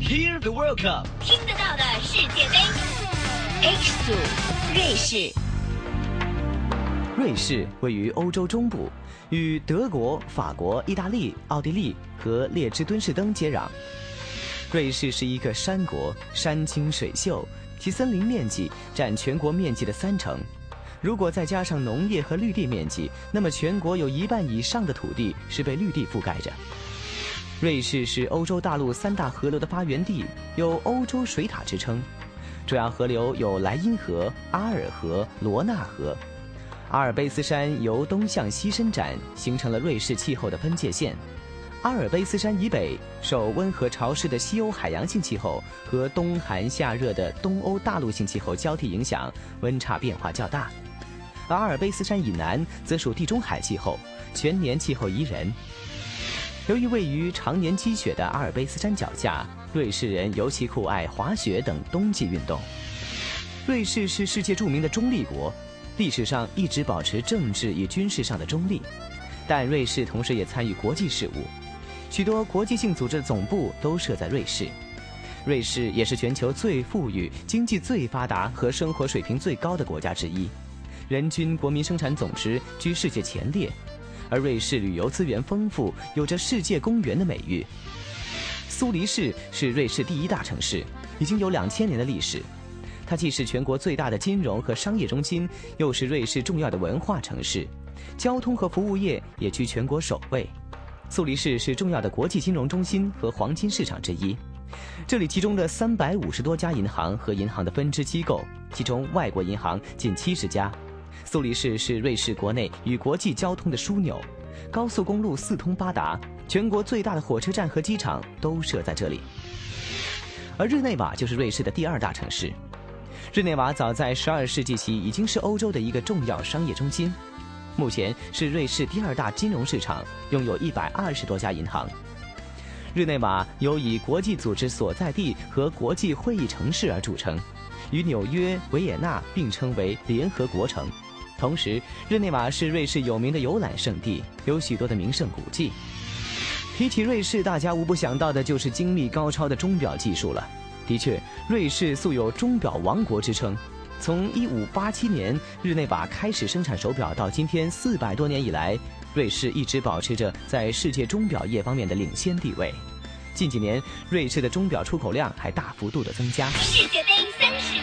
Hear the World Cup，听得到的世界杯。H 组，瑞士。瑞士位于欧洲中部，与德国、法国、意大利、奥地利和列支敦士登接壤。瑞士是一个山国，山清水秀，其森林面积占全国面积的三成。如果再加上农业和绿地面积，那么全国有一半以上的土地是被绿地覆盖着。瑞士是欧洲大陆三大河流的发源地，有“欧洲水塔”之称。主要河流有莱茵河、阿尔河、罗纳河。阿尔卑斯山由东向西伸展，形成了瑞士气候的分界线。阿尔卑斯山以北受温和潮湿的西欧海洋性气候和冬寒夏热的东欧大陆性气候交替影响，温差变化较大。阿尔卑斯山以南则属地中海气候，全年气候宜人。由于位于常年积雪的阿尔卑斯山脚下，瑞士人尤其酷爱滑雪等冬季运动。瑞士是世界著名的中立国，历史上一直保持政治与军事上的中立，但瑞士同时也参与国际事务，许多国际性组织的总部都设在瑞士。瑞士也是全球最富裕、经济最发达和生活水平最高的国家之一。人均国民生产总值居世界前列，而瑞士旅游资源丰富，有着“世界公园”的美誉。苏黎世是瑞士第一大城市，已经有两千年的历史。它既是全国最大的金融和商业中心，又是瑞士重要的文化城市，交通和服务业也居全国首位。苏黎世是重要的国际金融中心和黄金市场之一，这里集中了三百五十多家银行和银行的分支机构，其中外国银行近七十家。苏黎世是瑞士国内与国际交通的枢纽，高速公路四通八达，全国最大的火车站和机场都设在这里。而日内瓦就是瑞士的第二大城市。日内瓦早在12世纪起已经是欧洲的一个重要商业中心，目前是瑞士第二大金融市场，拥有一百二十多家银行。日内瓦由以国际组织所在地和国际会议城市而著称，与纽约、维也纳并称为联合国城。同时，日内瓦是瑞士有名的游览胜地，有许多的名胜古迹。提起瑞士，大家无不想到的就是精密高超的钟表技术了。的确，瑞士素有“钟表王国”之称。从1587年日内瓦开始生产手表到今天四百多年以来，瑞士一直保持着在世界钟表业方面的领先地位。近几年，瑞士的钟表出口量还大幅度的增加。世界杯三十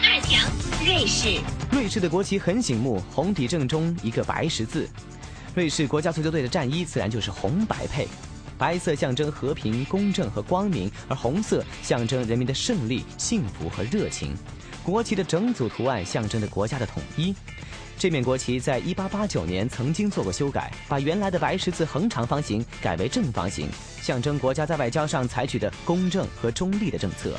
瑞士。瑞士的国旗很醒目，红底正中一个白十字。瑞士国家足球队的战衣自然就是红白配，白色象征和平、公正和光明，而红色象征人民的胜利、幸福和热情。国旗的整组图案象征着国家的统一。这面国旗在1889年曾经做过修改，把原来的白十字横长方形改为正方形，象征国家在外交上采取的公正和中立的政策。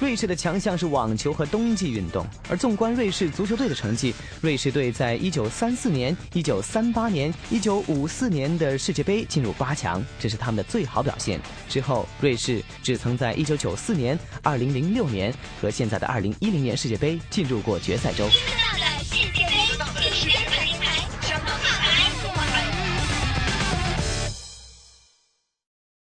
瑞士的强项是网球和冬季运动，而纵观瑞士足球队的成绩，瑞士队在1934年、1938年、1954年的世界杯进入八强，这是他们的最好表现。之后，瑞士只曾在1994年、2006年和现在的2010年世界杯进入过决赛周。